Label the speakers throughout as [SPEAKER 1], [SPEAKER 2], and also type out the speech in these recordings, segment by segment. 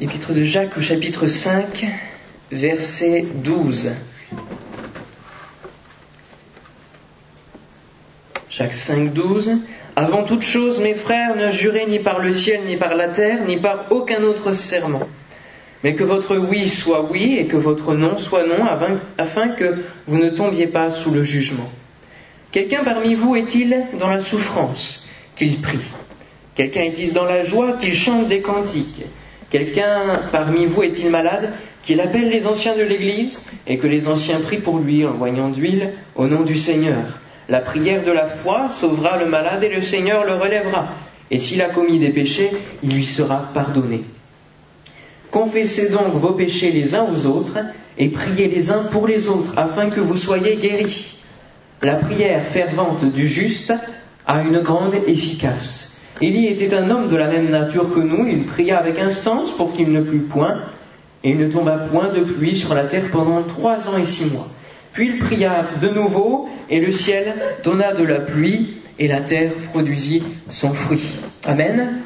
[SPEAKER 1] Épître de Jacques au chapitre 5, verset 12. Jacques 5, 12. Avant toute chose, mes frères, ne jurez ni par le ciel, ni par la terre, ni par aucun autre serment, mais que votre oui soit oui et que votre non soit non, afin que vous ne tombiez pas sous le jugement. Quelqu'un parmi vous est-il dans la souffrance qu'il prie? Quelqu'un est-il dans la joie qu'il chante des cantiques? Quelqu'un parmi vous est-il malade qu'il appelle les anciens de l'Église et que les anciens prient pour lui en voyant d'huile au nom du Seigneur La prière de la foi sauvera le malade et le Seigneur le relèvera. Et s'il a commis des péchés, il lui sera pardonné. Confessez donc vos péchés les uns aux autres et priez les uns pour les autres afin que vous soyez guéris. La prière fervente du juste a une grande efficace. Élie était un homme de la même nature que nous, il pria avec instance pour qu'il ne plût point, et il ne tomba point de pluie sur la terre pendant trois ans et six mois. Puis il pria de nouveau, et le ciel donna de la pluie, et la terre produisit son fruit. Amen.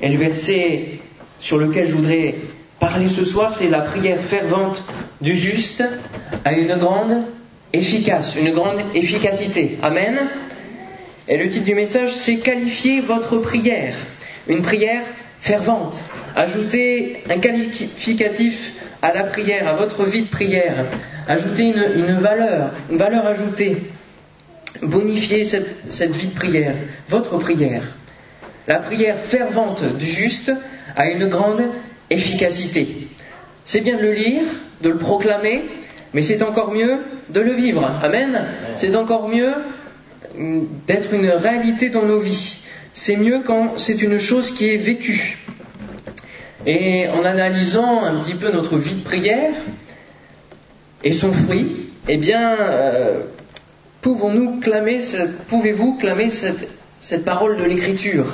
[SPEAKER 1] Et le verset sur lequel je voudrais parler ce soir, c'est la prière fervente du juste à une grande efficace, une grande efficacité. Amen. Et le titre du message, c'est Qualifier votre prière. Une prière fervente. Ajoutez un qualificatif à la prière, à votre vie de prière. Ajoutez une, valeur, une valeur ajoutée. Bonifiez cette, cette vie de prière, votre prière. La prière fervente du juste a une grande efficacité. C'est bien de le lire, de le proclamer, mais c'est encore mieux de le vivre. Amen. C'est encore mieux d'être une réalité dans nos vies. C'est mieux quand c'est une chose qui est vécue. Et en analysant un petit peu notre vie de prière et son fruit, eh bien, euh, pouvons-nous clamer, pouvez-vous clamer cette, parole de l'Écriture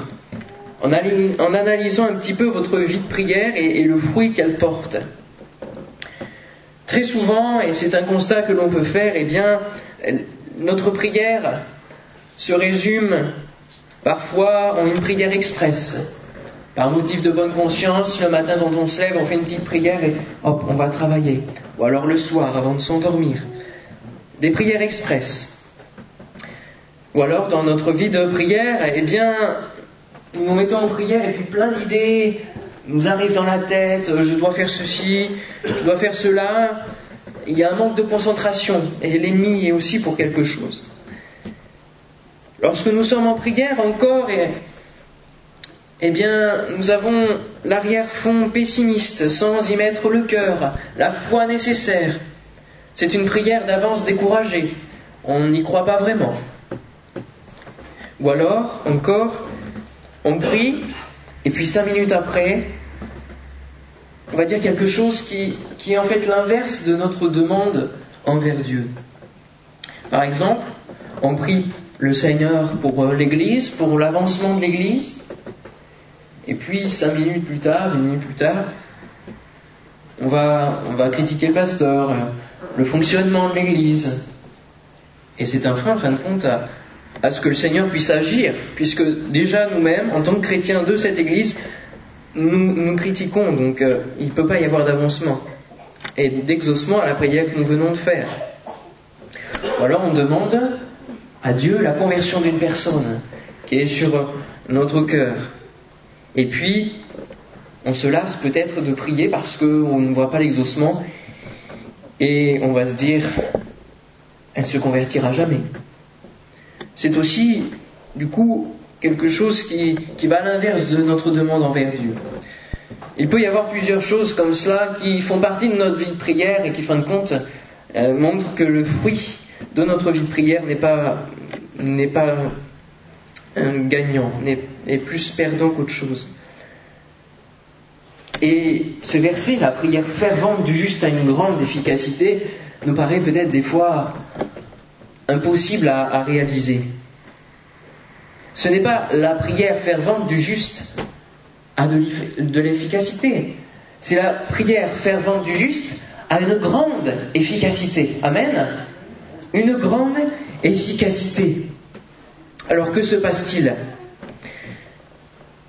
[SPEAKER 1] en, en, analysant un petit peu votre vie de prière et, et le fruit qu'elle porte? Très souvent, et c'est un constat que l'on peut faire, eh bien, notre prière se résume parfois en une prière express. Par motif de bonne conscience, le matin dont on se lève, on fait une petite prière et hop, on va travailler. Ou alors le soir, avant de s'endormir. Des prières express. Ou alors, dans notre vie de prière, eh bien, nous nous mettons en prière et puis plein d'idées nous arrivent dans la tête. Je dois faire ceci, je dois faire cela. Il y a un manque de concentration et l'ennemi est aussi pour quelque chose. Lorsque nous sommes en prière encore, eh bien, nous avons l'arrière-fond pessimiste, sans y mettre le cœur, la foi nécessaire. C'est une prière d'avance découragée. On n'y croit pas vraiment. Ou alors, encore, on prie, et puis cinq minutes après, on va dire quelque chose qui est en fait l'inverse de notre demande envers Dieu. Par exemple, on prie le Seigneur pour euh, l'Église, pour l'avancement de l'Église. Et puis, cinq minutes plus tard, dix minutes plus tard, on va, on va critiquer le pasteur, euh, le fonctionnement de l'Église. Et c'est un frein, en fin de compte, à, ce que le Seigneur puisse agir, puisque déjà nous-mêmes, en tant que chrétiens de cette Église, nous, nous critiquons, donc euh, il ne peut pas y avoir d'avancement et d'exaucement à la prière que nous venons de faire. Ou alors on demande à Dieu la conversion d'une personne qui est sur notre cœur. Et puis, on se lasse peut-être de prier parce qu'on ne voit pas l'exaucement et on va se dire, elle se convertira jamais. C'est aussi, du coup, quelque chose qui, qui va à l'inverse de notre demande envers Dieu. Il peut y avoir plusieurs choses comme cela qui font partie de notre vie de prière et qui, fin de compte, euh, montrent que le fruit de notre vie de prière n'est pas, n'est pas un gagnant, n'est, plus perdant qu'autre chose. Et ce verset, la prière fervente du juste a une grande efficacité, nous paraît peut-être des fois impossible à, à réaliser. Ce n'est pas la prière fervente du juste a de l'efficacité. C'est la prière fervente du juste a une grande efficacité. Amen une grande efficacité. Alors que se passe-t-il?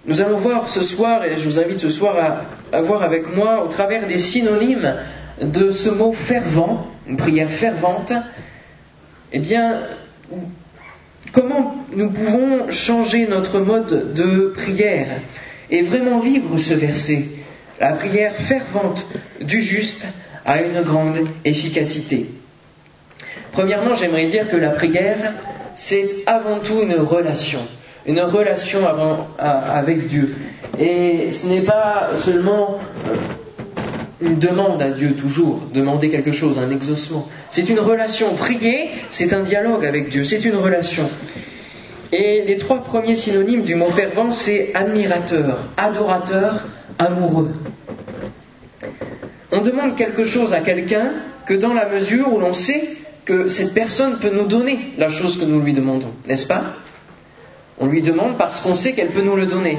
[SPEAKER 1] Nous allons voir ce soir, et je vous invite ce soir à, voir avec moi, au travers des synonymes de ce mot fervent, une prière fervente, eh bien, comment nous pouvons changer notre mode de prière et vraiment vivre ce verset. La prière fervente du juste a une grande efficacité? Premièrement, j'aimerais dire que la prière, c'est avant tout une relation, une relation avec Dieu. Et ce n'est pas seulement euh, une demande à Dieu toujours, demander quelque chose, un exaucement. C'est une relation. Prier, c'est un dialogue avec Dieu, c'est une relation. Et les trois premiers synonymes du mot fervent, c'est admirateur, adorateur, amoureux. On demande quelque chose à quelqu'un que dans la mesure où l'on sait cette personne peut nous donner la chose que nous lui demandons, n'est-ce pas? On lui demande parce qu'on sait qu'elle peut nous le donner.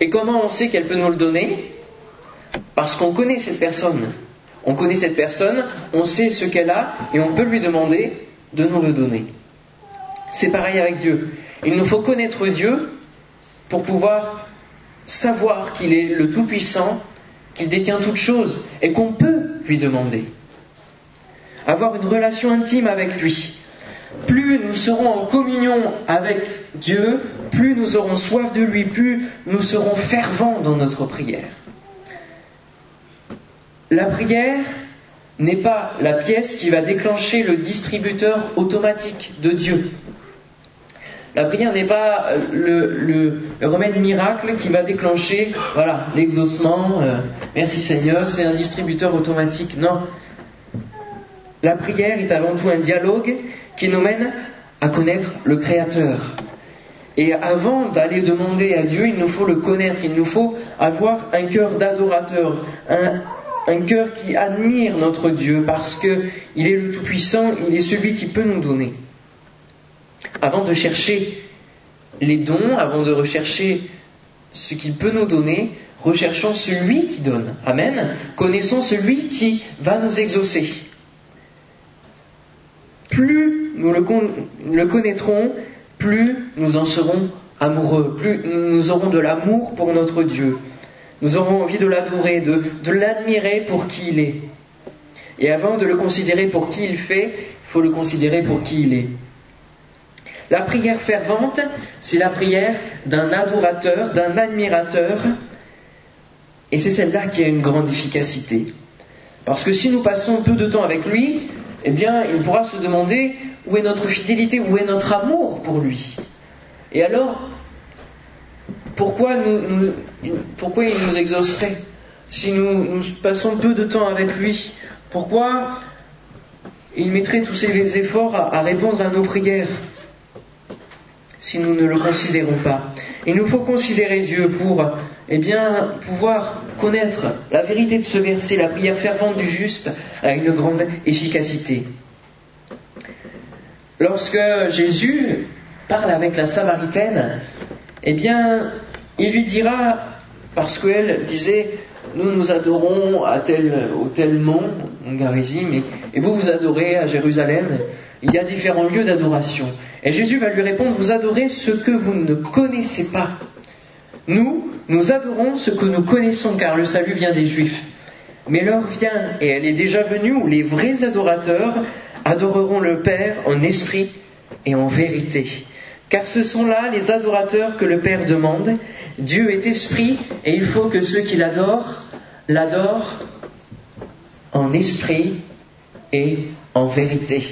[SPEAKER 1] Et comment on sait qu'elle peut nous le donner? Parce qu'on connaît cette personne. On connaît cette personne, on sait ce qu'elle a et on peut lui demander de nous le donner. C'est pareil avec Dieu. Il nous faut connaître Dieu pour pouvoir savoir qu'il est le Tout-Puissant, qu'il détient toutes choses et qu'on peut lui demander. Avoir une relation intime avec lui. Plus nous serons en communion avec Dieu, plus nous aurons soif de lui, plus nous serons fervents dans notre prière. La prière n'est pas la pièce qui va déclencher le distributeur automatique de Dieu. La prière n'est pas le, remède miracle qui va déclencher, voilà, l'exaucement. Euh, merci Seigneur, c'est un distributeur automatique. Non. La prière est avant tout un dialogue qui nous mène à connaître le Créateur. Et avant d'aller demander à Dieu, il nous faut le connaître, il nous faut avoir un cœur d'adorateur, un, cœur qui admire notre Dieu parce qu'il est le Tout-Puissant, il est celui qui peut nous donner avant de chercher les dons, avant de rechercher ce qu'il peut nous donner, recherchons celui qui donne. Amen. Connaissons celui qui va nous exaucer. Plus nous le, connaîtrons, plus nous en serons amoureux, plus nous aurons de l'amour pour notre Dieu. Nous aurons envie de l'adorer, de l'admirer pour qui il est. Et avant de le considérer pour qui il fait, il faut le considérer pour qui il est. La prière fervente, c'est la prière d'un adorateur, d'un admirateur, et c'est celle-là qui a une grande efficacité. Parce que si nous passons peu de temps avec lui, eh bien, il pourra se demander où est notre fidélité, où est notre amour pour lui. Et alors, pourquoi, il nous exaucerait si nous, passons peu de temps avec lui? Pourquoi il mettrait tous ses efforts à répondre à nos prières si nous ne le considérons pas? Il nous faut considérer Dieu pour eh bien, pouvoir connaître la vérité de ce verset. La prière fervente du juste a une grande efficacité. Lorsque Jésus parle avec la Samaritaine, eh bien, il lui dira, parce qu'elle disait, nous nous adorons à tel, au tel mont, Garizim, et vous vous adorez à Jérusalem. Il y a différents lieux d'adoration. Et Jésus va lui répondre, vous adorez ce que vous ne connaissez pas. Nous, nous adorons ce que nous connaissons, car le salut vient des Juifs. Mais l'heure vient, et elle est déjà venue, où les vrais adorateurs adoreront le Père en esprit et en vérité. Car ce sont là les adorateurs que le Père demande. Dieu est esprit, et il faut que ceux qui l'adorent l'adorent en esprit et en vérité.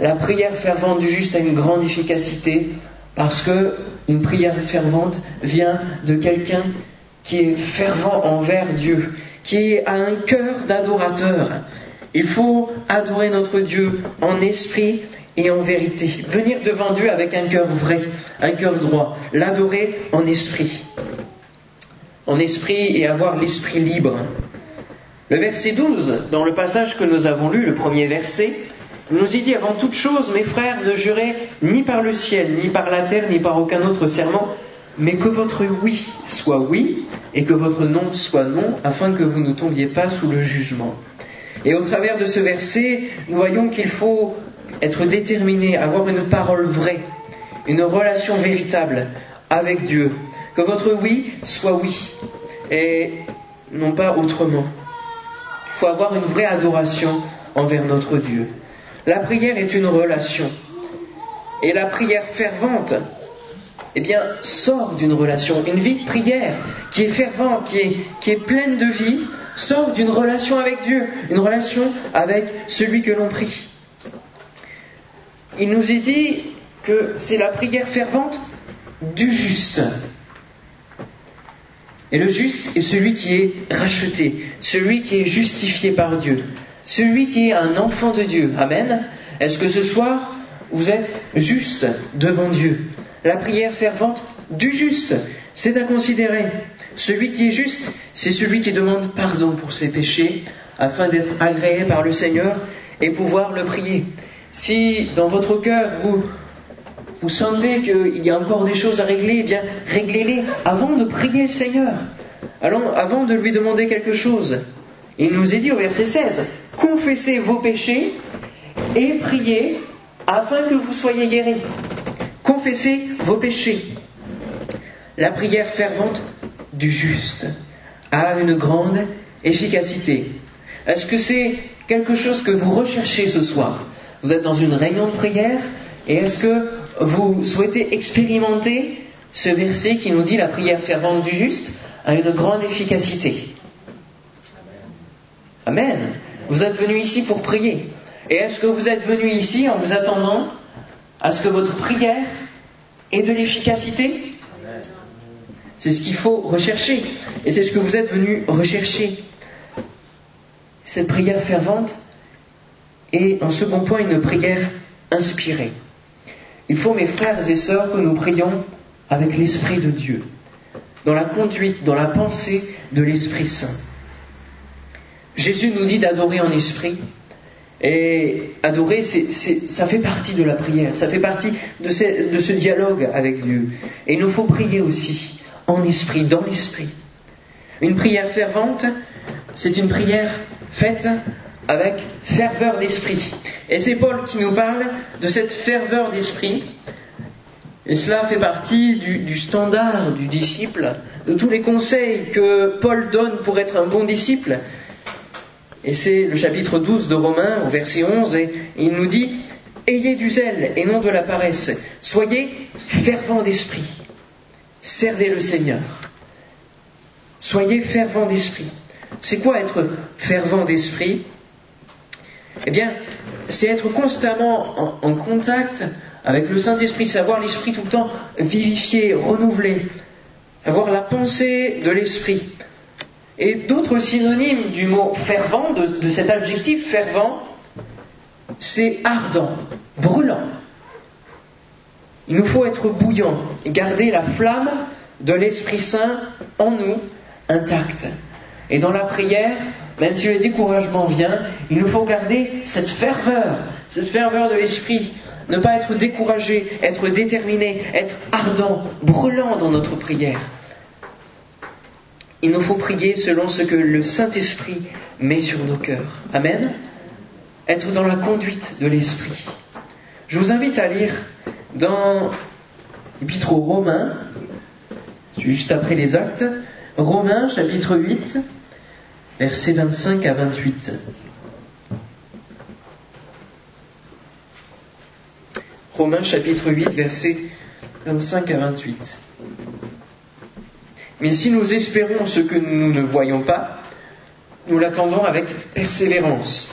[SPEAKER 1] La prière fervente du juste a une grande efficacité parce que une prière fervente vient de quelqu'un qui est fervent envers Dieu, qui a un cœur d'adorateur. Il faut adorer notre Dieu en esprit et en vérité. Venir devant Dieu avec un cœur vrai, un cœur droit. L'adorer en esprit. En esprit et avoir l'esprit libre. Le verset 12, dans le passage que nous avons lu, le premier verset, nous y dit avant toute chose, mes frères, ne jurez ni par le ciel, ni par la terre, ni par aucun autre serment, mais que votre oui soit oui et que votre non soit non, afin que vous ne tombiez pas sous le jugement. Et au travers de ce verset, nous voyons qu'il faut être déterminé, avoir une parole vraie. une relation véritable avec Dieu. Que votre oui soit oui et non pas autrement. Il faut avoir une vraie adoration envers notre Dieu. La prière est une relation. Et la prière fervente, eh bien, sort d'une relation. Une vie de prière qui est fervente, qui est, qui est pleine de vie, sort d'une relation avec Dieu, une relation avec celui que l'on prie. Il nous est dit que c'est la prière fervente du juste. Et le juste est celui qui est racheté, celui qui est justifié par Dieu, celui qui est un enfant de Dieu. Amen. Est-ce que ce soir, vous êtes juste devant Dieu? La prière fervente du juste, c'est à considérer. Celui qui est juste, c'est celui qui demande pardon pour ses péchés afin d'être agréé par le Seigneur et pouvoir le prier. Si dans votre cœur vous sentez qu'il y a encore des choses à régler, eh bien réglez-les avant de prier le Seigneur. Avant de lui demander quelque chose. Il nous est dit au verset 16, confessez vos péchés et priez afin que vous soyez guéris. Confessez vos péchés. La prière fervente du juste a une grande efficacité. Est-ce que c'est quelque chose que vous recherchez ce soir? Vous êtes dans une réunion de prière et est-ce que vous souhaitez expérimenter ce verset qui nous dit la prière fervente du juste a une grande efficacité? Amen. Vous êtes venu ici pour prier. Et est-ce que vous êtes venu ici en vous attendant à ce que votre prière ait de l'efficacité? C'est ce qu'il faut rechercher. Et c'est ce que vous êtes venu rechercher. Cette prière fervente est, en second point, une prière inspirée. Il faut, mes frères et sœurs, que nous prions avec l'Esprit de Dieu, dans la conduite, dans la pensée de l'Esprit Saint. Jésus nous dit d'adorer en esprit, et adorer, ça fait partie de la prière, ça fait partie de ce, dialogue avec Dieu. Et il nous faut prier aussi en esprit, dans l'esprit. Une prière fervente, c'est une prière faite avec ferveur d'esprit. Et c'est Paul qui nous parle de cette ferveur d'esprit. Et cela fait partie du, standard du disciple, de tous les conseils que Paul donne pour être un bon disciple. Et c'est le chapitre 12 de Romains, au verset 11, et il nous dit Ayez du zèle et non de la paresse. Soyez fervents d'esprit. Servez le Seigneur. Soyez fervents d'esprit. C'est quoi être fervent d'esprit? Eh bien, c'est être constamment en, contact avec le Saint-Esprit, savoir l'Esprit tout le temps vivifié, renouvelé, avoir la pensée de l'Esprit. Et d'autres synonymes du mot fervent, de, cet adjectif fervent, c'est ardent, brûlant. Il nous faut être bouillant garder la flamme de l'Esprit Saint en nous intacte. Et dans la prière, même si le découragement vient, il nous faut garder cette ferveur, cette ferveur de l'Esprit. Ne pas être découragé, être déterminé, être ardent, brûlant dans notre prière. Il nous faut prier selon ce que le Saint-Esprit met sur nos cœurs. Amen. Être dans la conduite de l'Esprit. Je vous invite à lire dans l'Épître aux Romains, juste après les actes, Romains chapitre 8, versets 25 à 28. Romains chapitre 8, versets 25 à 28. Mais si nous espérons ce que nous ne voyons pas, nous l'attendons avec persévérance.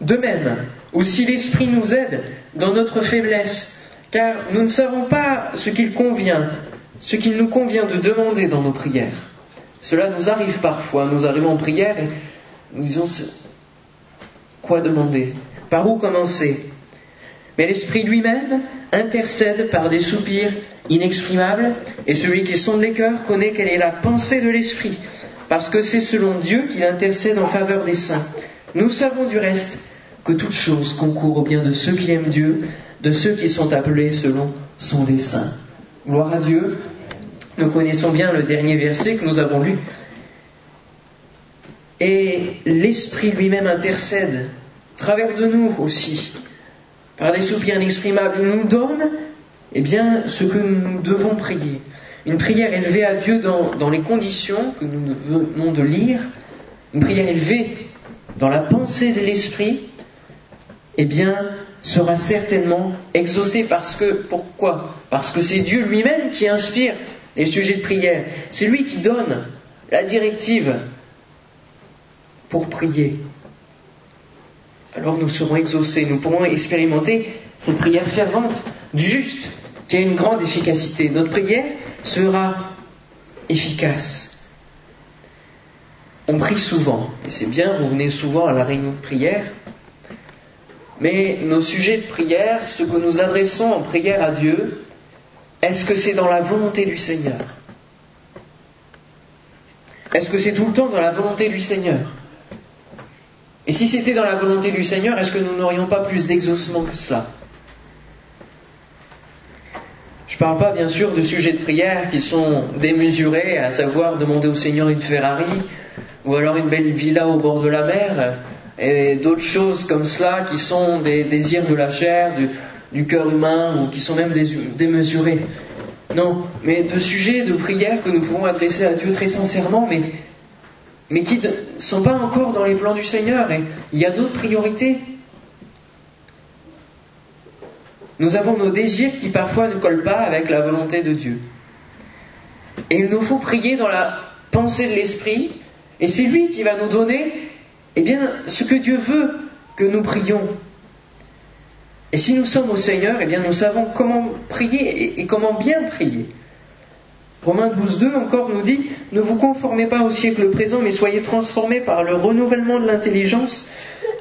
[SPEAKER 1] De même, aussi l'Esprit nous aide dans notre faiblesse, car nous ne savons pas ce qu'il convient, ce qu'il nous convient de demander dans nos prières. Cela nous arrive parfois, nous arrivons en prière et nous disons quoi demander, par où commencer? Mais l'Esprit lui-même intercède par des soupirs inexprimable, et celui qui sonde les cœurs connaît quelle est la pensée de l'Esprit, parce que c'est selon Dieu qu'il intercède en faveur des saints. Nous savons du reste que toute chose concourt au bien de ceux qui aiment Dieu, de ceux qui sont appelés selon son dessein. Gloire à Dieu. Nous connaissons bien le dernier verset que nous avons lu. Et l'Esprit lui-même intercède, travers de nous aussi, par des soupirs inexprimables. Il nous donne eh bien, ce que nous devons prier. Une prière élevée à Dieu dans, les conditions que nous venons de lire, une prière élevée dans la pensée de l'Esprit, eh bien, sera certainement exaucée parce que, pourquoi? Parce que c'est Dieu lui-même qui inspire les sujets de prière. C'est lui qui donne la directive pour prier. Alors nous serons exaucés, nous pourrons expérimenter cette prière fervente du juste qui a une grande efficacité. Notre prière sera efficace. On prie souvent, et c'est bien, vous venez souvent à la réunion de prière, mais nos sujets de prière, ce que nous adressons en prière à Dieu, est-ce que c'est dans la volonté du Seigneur? Est-ce que c'est tout le temps dans la volonté du Seigneur? Et si c'était dans la volonté du Seigneur, est-ce que nous n'aurions pas plus d'exaucement que cela? Je ne parle pas bien sûr de sujets de prière qui sont démesurés, à savoir demander au Seigneur une Ferrari ou alors une belle villa au bord de la mer et d'autres choses comme cela qui sont des désirs de la chair, du, cœur humain ou qui sont même démesurés. Non, mais de sujets de prière que nous pouvons adresser à Dieu très sincèrement, mais, mais qui ne sont pas encore dans les plans du Seigneur. Et il y a d'autres priorités. Nous avons nos désirs qui parfois ne collent pas avec la volonté de Dieu. Et il nous faut prier dans la pensée de l'Esprit, et c'est lui qui va nous donner, eh bien, ce que Dieu veut que nous prions. Et si nous sommes au Seigneur, eh bien, nous savons comment prier et, comment bien prier. Romains 12.2 encore nous dit, ne vous conformez pas au siècle présent, mais soyez transformés par le renouvellement de l'intelligence,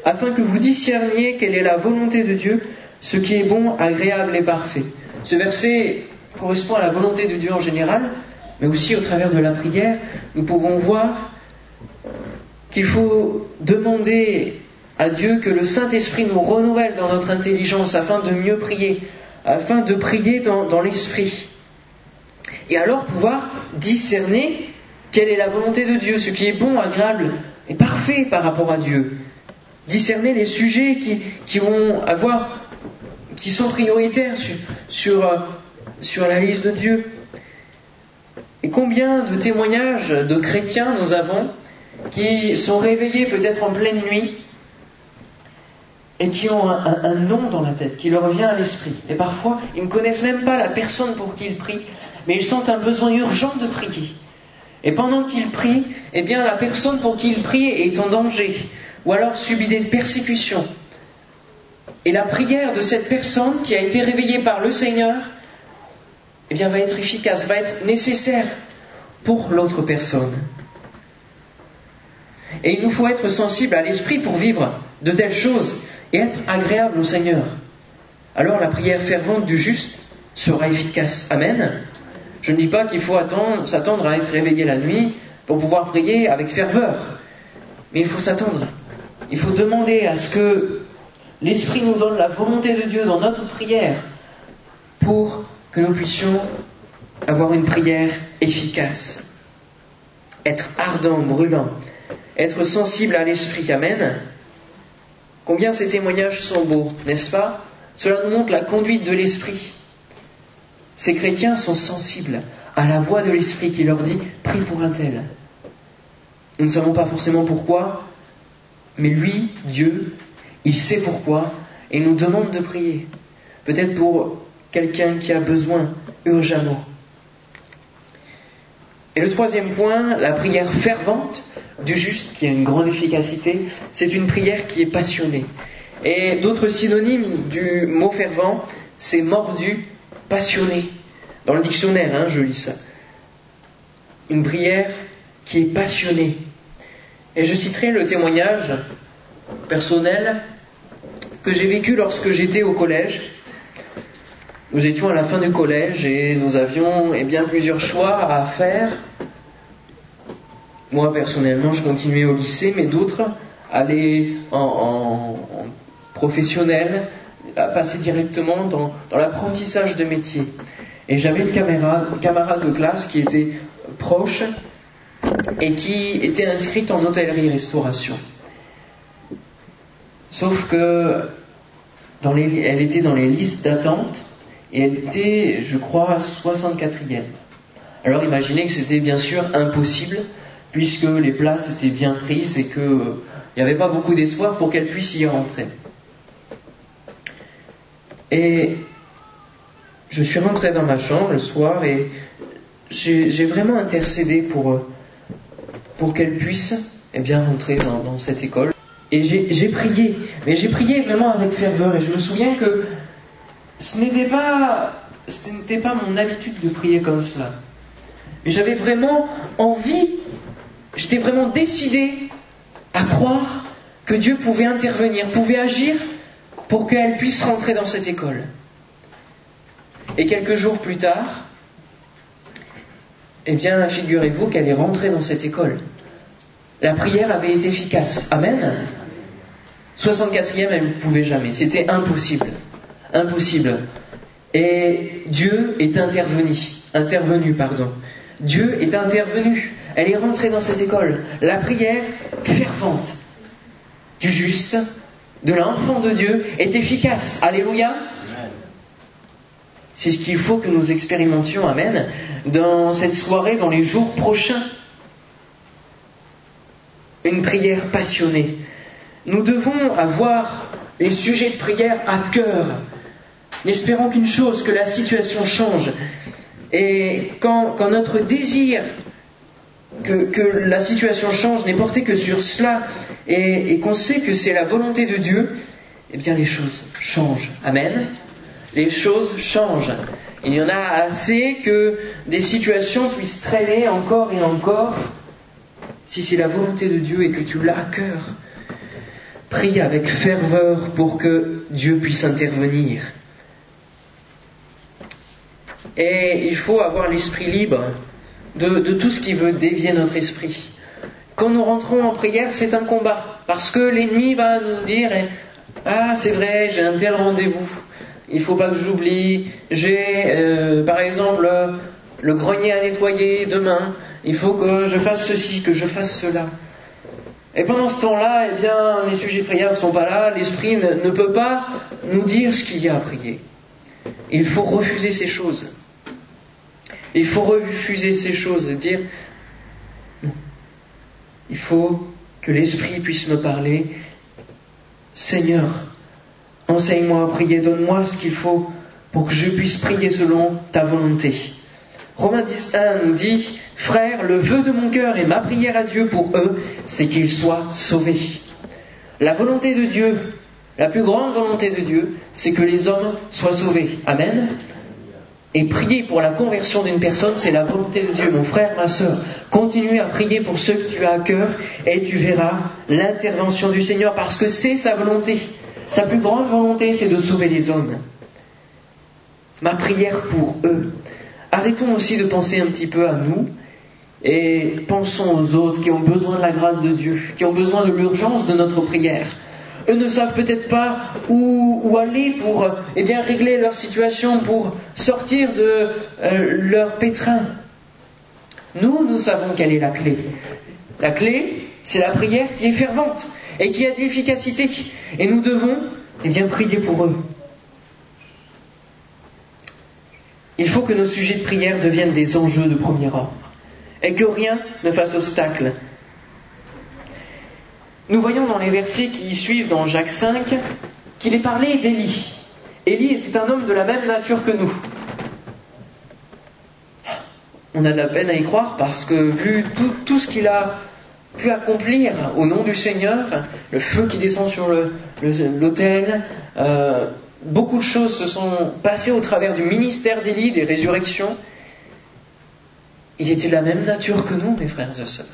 [SPEAKER 1] afin que vous discerniez quelle est la volonté de Dieu, ce qui est bon, agréable et parfait. Ce verset correspond à la volonté de Dieu en général, mais aussi au travers de la prière, nous pouvons voir qu'il faut demander à Dieu que le Saint-Esprit nous renouvelle dans notre intelligence afin de mieux prier, afin de prier dans, dans l'Esprit. Et alors pouvoir discerner quelle est la volonté de Dieu, ce qui est bon, agréable et parfait par rapport à Dieu. Discerner les sujets qui, qui vont avoir qui sont prioritaires sur, euh, sur, la liste de Dieu. Et combien de témoignages de chrétiens nous avons qui sont réveillés peut-être en pleine nuit et qui ont un, nom dans la tête, qui leur vient à l'esprit. Et parfois, ils ne connaissent même pas la personne pour qui ils prient, mais ils sentent un besoin urgent de prier. Et pendant qu'ils prient, eh bien, la personne pour qui ils prient est en danger, ou alors subit des persécutions, et la prière de cette personne qui a été réveillée par le Seigneur, eh bien, va être efficace, va être nécessaire pour l'autre personne. Et il nous faut être sensible à l'esprit pour vivre de telles choses et être agréable au Seigneur. Alors la prière fervente du juste sera efficace. Amen. Je ne dis pas qu'il faut s'attendre à être réveillé la nuit pour pouvoir prier avec ferveur. Mais il faut s'attendre. Il faut demander à ce que l'Esprit nous donne la volonté de Dieu dans notre prière pour que nous puissions avoir une prière efficace. Être ardent, brûlant, être sensible à l'Esprit. Amen. Combien ces témoignages sont beaux, n'est-ce pas? Cela nous montre la conduite de l'Esprit. Ces chrétiens sont sensibles à la voix de l'Esprit qui leur dit Prie pour un tel. Nous ne savons pas forcément pourquoi, mais lui, Dieu, il sait pourquoi et nous demande de prier. Peut-être pour quelqu'un qui a besoin urgemment. Et le troisième point, la prière fervente du juste qui a une grande efficacité, c'est une prière qui est passionnée. Et d'autres synonymes du mot fervent, c'est mordu, passionné. Dans le dictionnaire, hein, je lis ça. Une prière qui est passionnée. Et je citerai le témoignage personnel que j'ai vécu lorsque j'étais au collège. Nous étions à la fin du collège et nous avions eh bien, plusieurs choix à faire. Moi, personnellement, je continuais au lycée, mais d'autres allaient en, professionnel, à passer directement dans, l'apprentissage de métier. Et j'avais une camarade, camarade de classe qui était proche et qui était inscrite en hôtellerie-restauration. Sauf que elle était dans les listes d'attente et elle était, je crois, 64e. Alors imaginez que c'était bien sûr impossible, puisque les places étaient bien prises et qu'il n'y avait pas beaucoup d'espoir pour qu'elle puisse y rentrer. Et je suis rentré dans ma chambre le soir et j'ai vraiment intercédé pour, pour qu'elle puisse eh bien, rentrer dans, cette école. Et j'ai prié, mais j'ai prié vraiment avec ferveur. Et je me souviens que ce n'était pas, ce n'était pas mon habitude de prier comme cela. Mais j'avais vraiment envie, j'étais vraiment décidé à croire que Dieu pouvait intervenir, pouvait agir pour qu'elle puisse rentrer dans cette école. Et quelques jours plus tard, eh bien, figurez-vous qu'elle est rentrée dans cette école. La prière avait été efficace. Amen. 64e, elle ne pouvait jamais. C'était impossible. Impossible. Et Dieu est intervenu. Intervenu, pardon. Dieu est intervenu. Elle est rentrée dans cette école. La prière fervente du juste, de l'enfant de Dieu, est efficace. Alléluia. C'est ce qu'il faut que nous expérimentions, Amen, dans cette soirée, dans les jours prochains. Une prière passionnée. Nous devons avoir les sujets de prière à cœur, n'espérant qu'une chose, que la situation change. Et quand, notre désir que, la situation change n'est porté que sur cela, et, et qu'on sait que c'est la volonté de Dieu, eh bien les choses changent. Amen les choses changent. Il y en a assez que des situations puissent traîner encore et encore. Si c'est la volonté de Dieu et que tu l'as à cœur, prie avec ferveur pour que Dieu puisse intervenir. Et il faut avoir l'esprit libre de, tout ce qui veut dévier notre esprit. Quand nous rentrons en prière, c'est un combat, parce que l'ennemi va nous dire Ah, c'est vrai, j'ai un tel rendez-vous il faut pas que j'oublie, j'ai euh, par exemple le grenier à nettoyer demain, il faut que je fasse ceci, que je fasse cela. Et pendant ce temps-là, eh bien, les sujets de prière ne sont pas là, l'esprit ne, peut pas nous dire ce qu'il y a à prier. Il faut refuser ces choses. Il faut refuser ces choses et dire. Il faut que l'esprit puisse me parler. Seigneur, Enseigne-moi à prier, donne-moi ce qu'il faut pour que je puisse prier selon ta volonté. Romains 10.1 nous dit, Frère, le vœu de mon cœur et ma prière à Dieu pour eux, c'est qu'ils soient sauvés. La volonté de Dieu, la plus grande volonté de Dieu, c'est que les hommes soient sauvés. Amen. Et prier pour la conversion d'une personne, c'est la volonté de Dieu. Mon frère, ma soeur, continue à prier pour ceux que tu as à cœur et tu verras l'intervention du Seigneur parce que c'est sa volonté. Sa plus grande volonté, c'est de sauver les hommes. Ma prière pour eux. Arrêtons aussi de penser un petit peu à nous et pensons aux autres qui ont besoin de la grâce de Dieu, qui ont besoin de l'urgence de notre prière. Eux ne savent peut-être pas où, aller pour eh régler leur situation, pour sortir de euh, leur pétrin. Nous, nous savons quelle est la clé. La clé, c'est la prière qui est fervente et qui a de l'efficacité. Et nous devons eh bien, prier pour eux. Il faut que nos sujets de prière deviennent des enjeux de premier ordre et que rien ne fasse obstacle. Nous voyons dans les versets qui suivent dans Jacques 5 qu'il est parlé d'Élie. Élie était un homme de la même nature que nous. On a de la peine à y croire parce que vu tout, tout ce qu'il a pu accomplir au nom du Seigneur, le feu qui descend sur l'autel. Euh, beaucoup de choses se sont passées au travers du ministère d'Élie, des résurrections. Il était de la même nature que nous, mes frères et sœurs.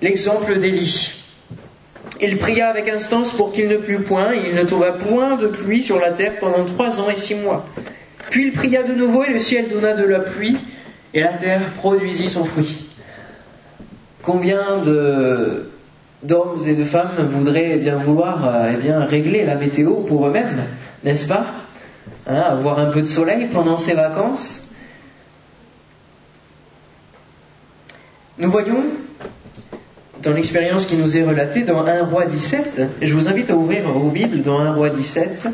[SPEAKER 1] L'exemple d'Élie. Il pria avec instance pour qu'il ne plût point, et il ne tomba point de pluie sur la terre pendant trois ans et six mois. Puis il pria de nouveau, et le ciel donna de la pluie, et la terre produisit son fruit. Combien d'hommes et de femmes voudraient bien vouloir euh, eh bien régler la météo pour eux-mêmes, n'est-ce pas? Hein, Avoir un peu de soleil pendant ces vacances. Nous voyons dans l'expérience qui nous est relatée dans 1 roi 17, et je vous invite à ouvrir vos Bibles dans 1 roi 17.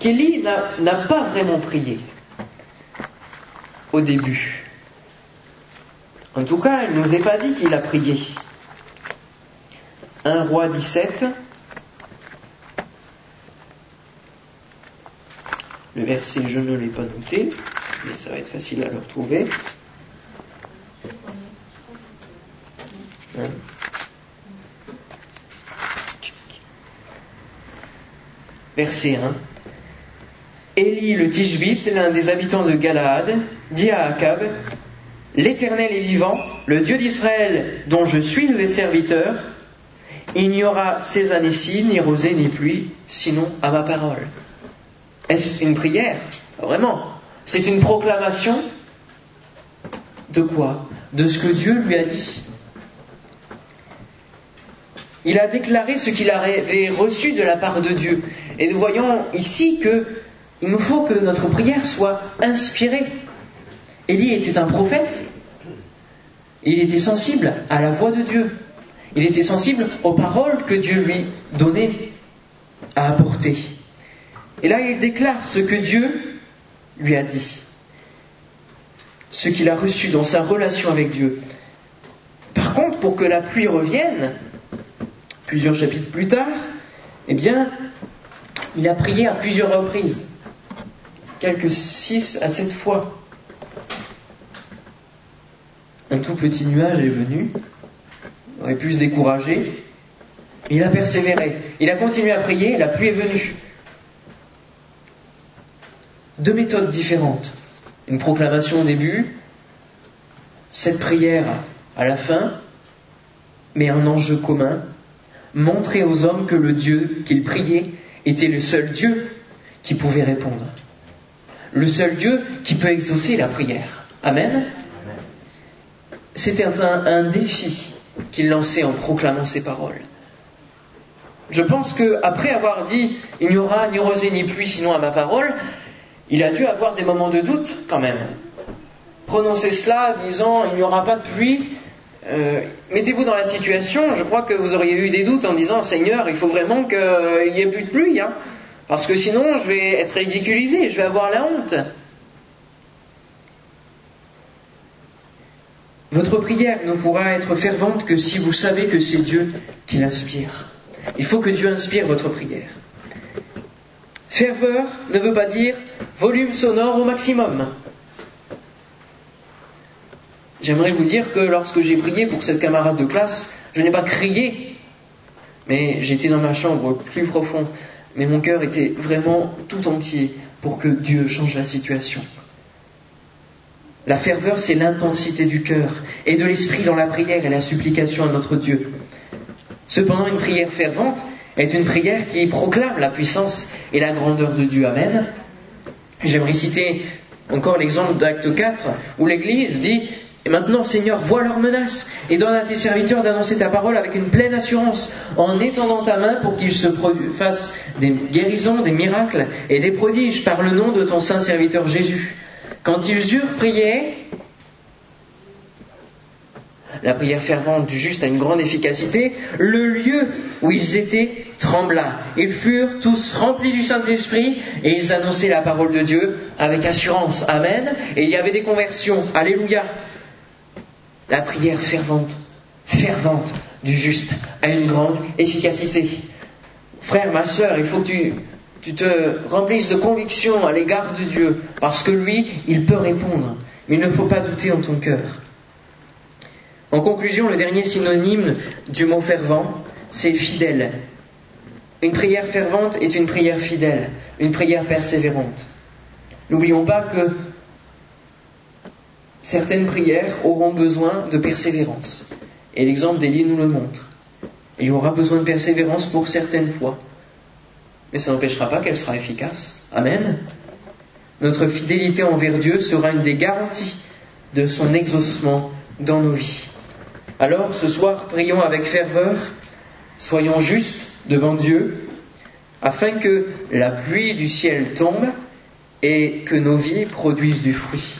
[SPEAKER 1] qu'Élie n'a pas vraiment prié au début. En tout cas, il ne nous est pas dit qu'il a prié. 1 roi 17, le verset je ne l'ai pas noté, mais ça va être facile à le retrouver. Hein? Verset 1. Élie le Tishbite, l'un des habitants de Galaad, dit à Akab L'Éternel est vivant, le Dieu d'Israël, dont je suis le serviteur, il n'y aura ces années-ci ni rosée ni pluie, sinon à ma parole. Est-ce une prière? Vraiment. C'est une proclamation de quoi? De ce que Dieu lui a dit. Il a déclaré ce qu'il avait reçu de la part de Dieu. Et nous voyons ici que il nous faut que notre prière soit inspirée. Élie était un prophète. Il était sensible à la voix de Dieu. Il était sensible aux paroles que Dieu lui donnait à apporter. Et là, il déclare ce que Dieu lui a dit, ce qu'il a reçu dans sa relation avec Dieu. Par contre, pour que la pluie revienne, plusieurs chapitres plus tard, eh bien, il a prié à plusieurs reprises, quelques six à sept fois. Un tout petit nuage est venu, aurait pu se décourager. Il a persévéré. Il a continué à prier, la pluie est venue. Deux méthodes différentes. Une proclamation au début, cette prière à la fin, mais un enjeu commun, montrer aux hommes que le Dieu qu'il priait était le seul Dieu qui pouvait répondre. Le seul Dieu qui peut exaucer la prière. Amen. C'était un, défi qu'il lançait en proclamant ces paroles. Je pense qu'après avoir dit il n'y aura ni rosée ni pluie sinon à ma parole, il a dû avoir des moments de doute quand même. Prononcer cela disant il n'y aura pas de pluie, euh, mettez-vous dans la situation, je crois que vous auriez eu des doutes en disant Seigneur, il faut vraiment qu'il n'y ait plus de pluie, hein, parce que sinon je vais être ridiculisé, je vais avoir la honte. Votre prière ne pourra être fervente que si vous savez que c'est Dieu qui l'inspire. Il faut que Dieu inspire votre prière. Ferveur ne veut pas dire volume sonore au maximum. J'aimerais vous dire que lorsque j'ai prié pour cette camarade de classe, je n'ai pas crié, mais j'étais dans ma chambre plus profond, mais mon cœur était vraiment tout entier pour que Dieu change la situation. La ferveur, c'est l'intensité du cœur et de l'esprit dans la prière et la supplication à notre Dieu. Cependant, une prière fervente est une prière qui proclame la puissance et la grandeur de Dieu. Amen. J'aimerais citer encore l'exemple d'Acte 4 où l'Église dit et maintenant, Seigneur, vois leurs menaces et donne à tes serviteurs d'annoncer ta parole avec une pleine assurance, en étendant ta main pour qu'ils se fassent des guérisons, des miracles et des prodiges par le nom de ton saint serviteur Jésus. Quand ils eurent prié, la prière fervente du juste a une grande efficacité, le lieu où ils étaient trembla. Ils furent tous remplis du Saint-Esprit et ils annonçaient la parole de Dieu avec assurance. Amen. Et il y avait des conversions. Alléluia. La prière fervente, fervente du juste a une grande efficacité. Frère, ma soeur, il faut que tu, tu te remplisses de conviction à l'égard de Dieu, parce que lui, il peut répondre. Il ne faut pas douter en ton cœur. En conclusion, le dernier synonyme du mot fervent, c'est fidèle. Une prière fervente est une prière fidèle, une prière persévérante. N'oublions pas que certaines prières auront besoin de persévérance. Et l'exemple d'Élie nous le montre. Il y aura besoin de persévérance pour certaines fois. Mais ça n'empêchera pas qu'elle sera efficace. Amen. Notre fidélité envers Dieu sera une des garanties de son exaucement dans nos vies. Alors, ce soir, prions avec ferveur, soyons justes devant Dieu, afin que la pluie du ciel tombe et que nos vies produisent du fruit.